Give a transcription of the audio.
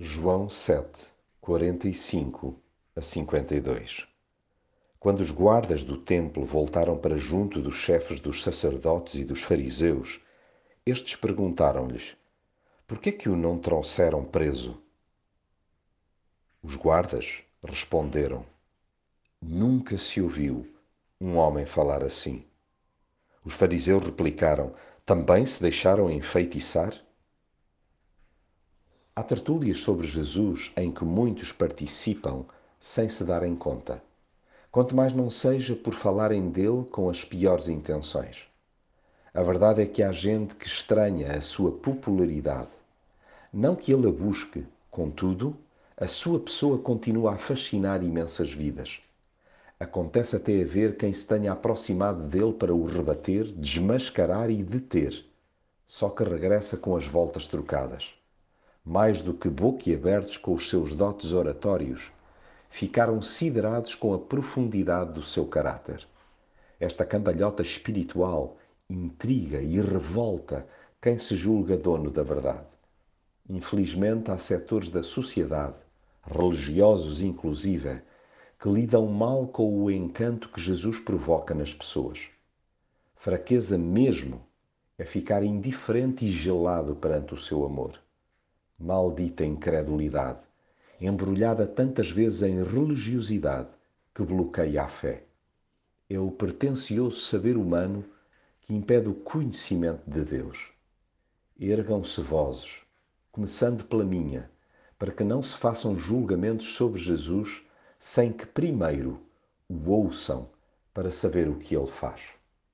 João 7, 45 a 52 Quando os guardas do templo voltaram para junto dos chefes dos sacerdotes e dos fariseus, estes perguntaram-lhes: Por que é que o não trouxeram preso? Os guardas responderam: Nunca se ouviu um homem falar assim. Os fariseus replicaram: Também se deixaram enfeitiçar? Há tertúlias sobre Jesus em que muitos participam sem se darem conta, quanto mais não seja por falarem dele com as piores intenções. A verdade é que há gente que estranha a sua popularidade. Não que ele a busque, contudo, a sua pessoa continua a fascinar imensas vidas. Acontece até haver quem se tenha aproximado dele para o rebater, desmascarar e deter, só que regressa com as voltas trocadas mais do que boquiabertos com os seus dotes oratórios, ficaram siderados com a profundidade do seu caráter. Esta cambalhota espiritual intriga e revolta quem se julga dono da verdade. Infelizmente, há setores da sociedade, religiosos inclusive, que lidam mal com o encanto que Jesus provoca nas pessoas. Fraqueza mesmo é ficar indiferente e gelado perante o seu amor. Maldita incredulidade, embrulhada tantas vezes em religiosidade que bloqueia a fé. É o pretencioso saber humano que impede o conhecimento de Deus. Ergam-se vozes, começando pela minha, para que não se façam julgamentos sobre Jesus sem que primeiro o ouçam para saber o que ele faz.